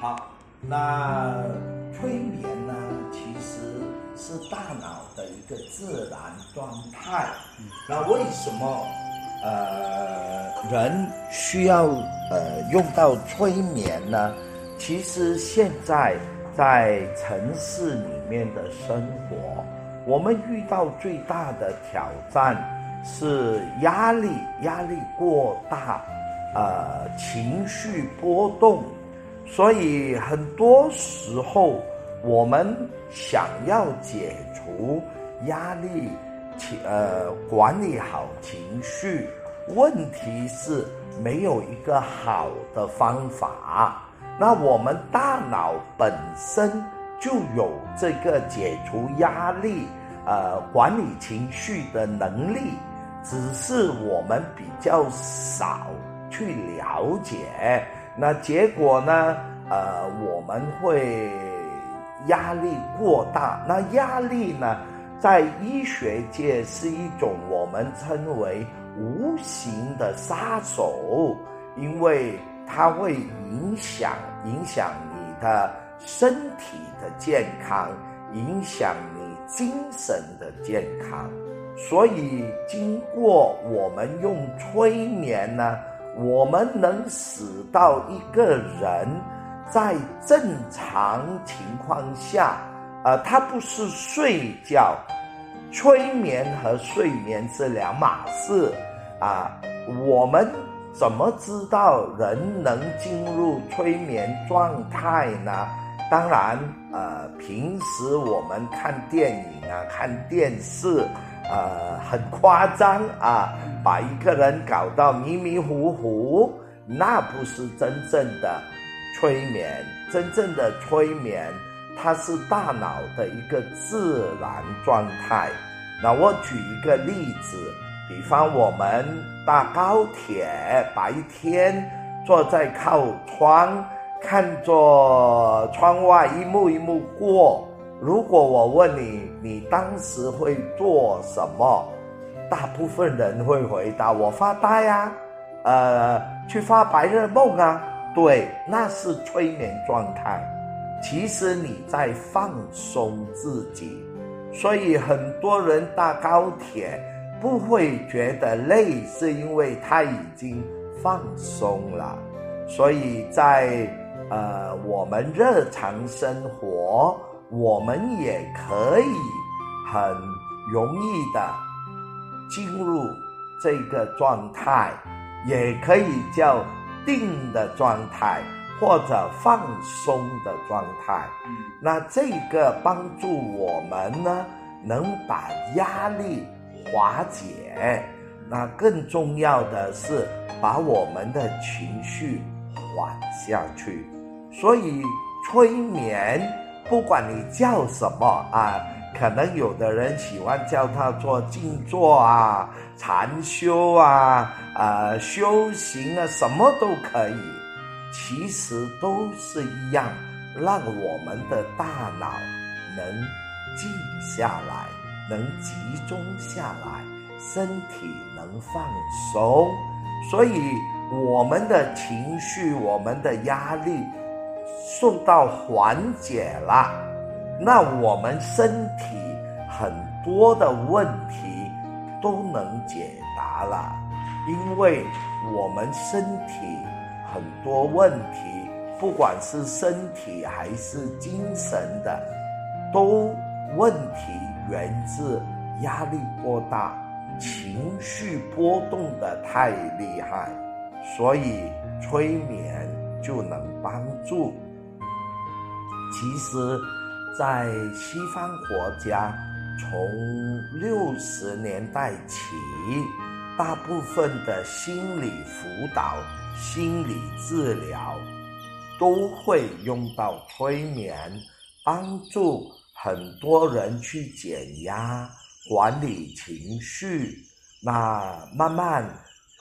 好，那催眠呢，其实是大脑的一个自然状态。那为什么呃人需要呃用到催眠呢？其实现在在城市里面的生活，我们遇到最大的挑战是压力，压力过大，呃，情绪波动。所以很多时候，我们想要解除压力，情呃管理好情绪，问题是没有一个好的方法。那我们大脑本身就有这个解除压力、呃管理情绪的能力，只是我们比较少去了解。那结果呢？呃，我们会压力过大。那压力呢，在医学界是一种我们称为无形的杀手，因为它会影响影响你的身体的健康，影响你精神的健康。所以，经过我们用催眠呢。我们能使到一个人在正常情况下，呃，他不是睡觉，催眠和睡眠是两码事啊。我们怎么知道人能进入催眠状态呢？当然，呃，平时我们看电影啊，看电视。呃，很夸张啊，把一个人搞到迷迷糊糊，那不是真正的催眠。真正的催眠，它是大脑的一个自然状态。那我举一个例子，比方我们搭高铁，白天坐在靠窗，看着窗外一幕一幕过。如果我问你，你当时会做什么？大部分人会回答我发呆呀，呃，去发白日梦啊。对，那是催眠状态。其实你在放松自己，所以很多人搭高铁不会觉得累，是因为他已经放松了。所以在呃我们日常生活。我们也可以很容易的进入这个状态，也可以叫定的状态或者放松的状态。那这个帮助我们呢，能把压力化解。那更重要的是把我们的情绪缓下去。所以催眠。不管你叫什么啊，可能有的人喜欢叫它做静坐啊、禅修啊、啊修行啊，什么都可以。其实都是一样，让我们的大脑能静下来，能集中下来，身体能放松，所以我们的情绪、我们的压力。受到缓解了，那我们身体很多的问题都能解答了，因为我们身体很多问题，不管是身体还是精神的，都问题源自压力过大，情绪波动的太厉害，所以催眠就能帮助。其实，在西方国家，从六十年代起，大部分的心理辅导、心理治疗都会用到催眠，帮助很多人去减压、管理情绪。那慢慢，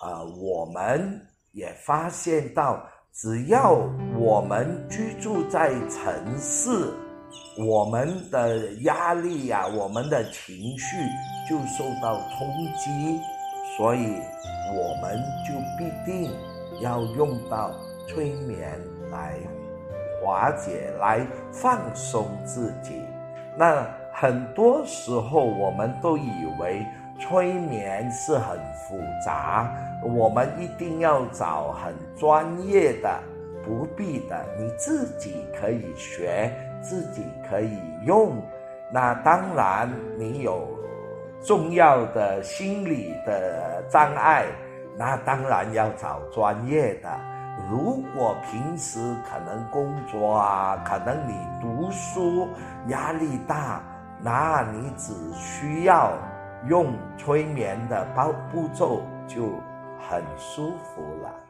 呃，我们也发现到。只要我们居住在城市，我们的压力呀，我们的情绪就受到冲击，所以我们就必定要用到催眠来化解，来放松自己。那很多时候我们都以为催眠是很复杂，我们一定要找很专业的，不必的，你自己可以学，自己可以用。那当然，你有重要的心理的障碍，那当然要找专业的。如果平时可能工作啊，可能你读书压力大，那你只需要用催眠的包步骤就很舒服了。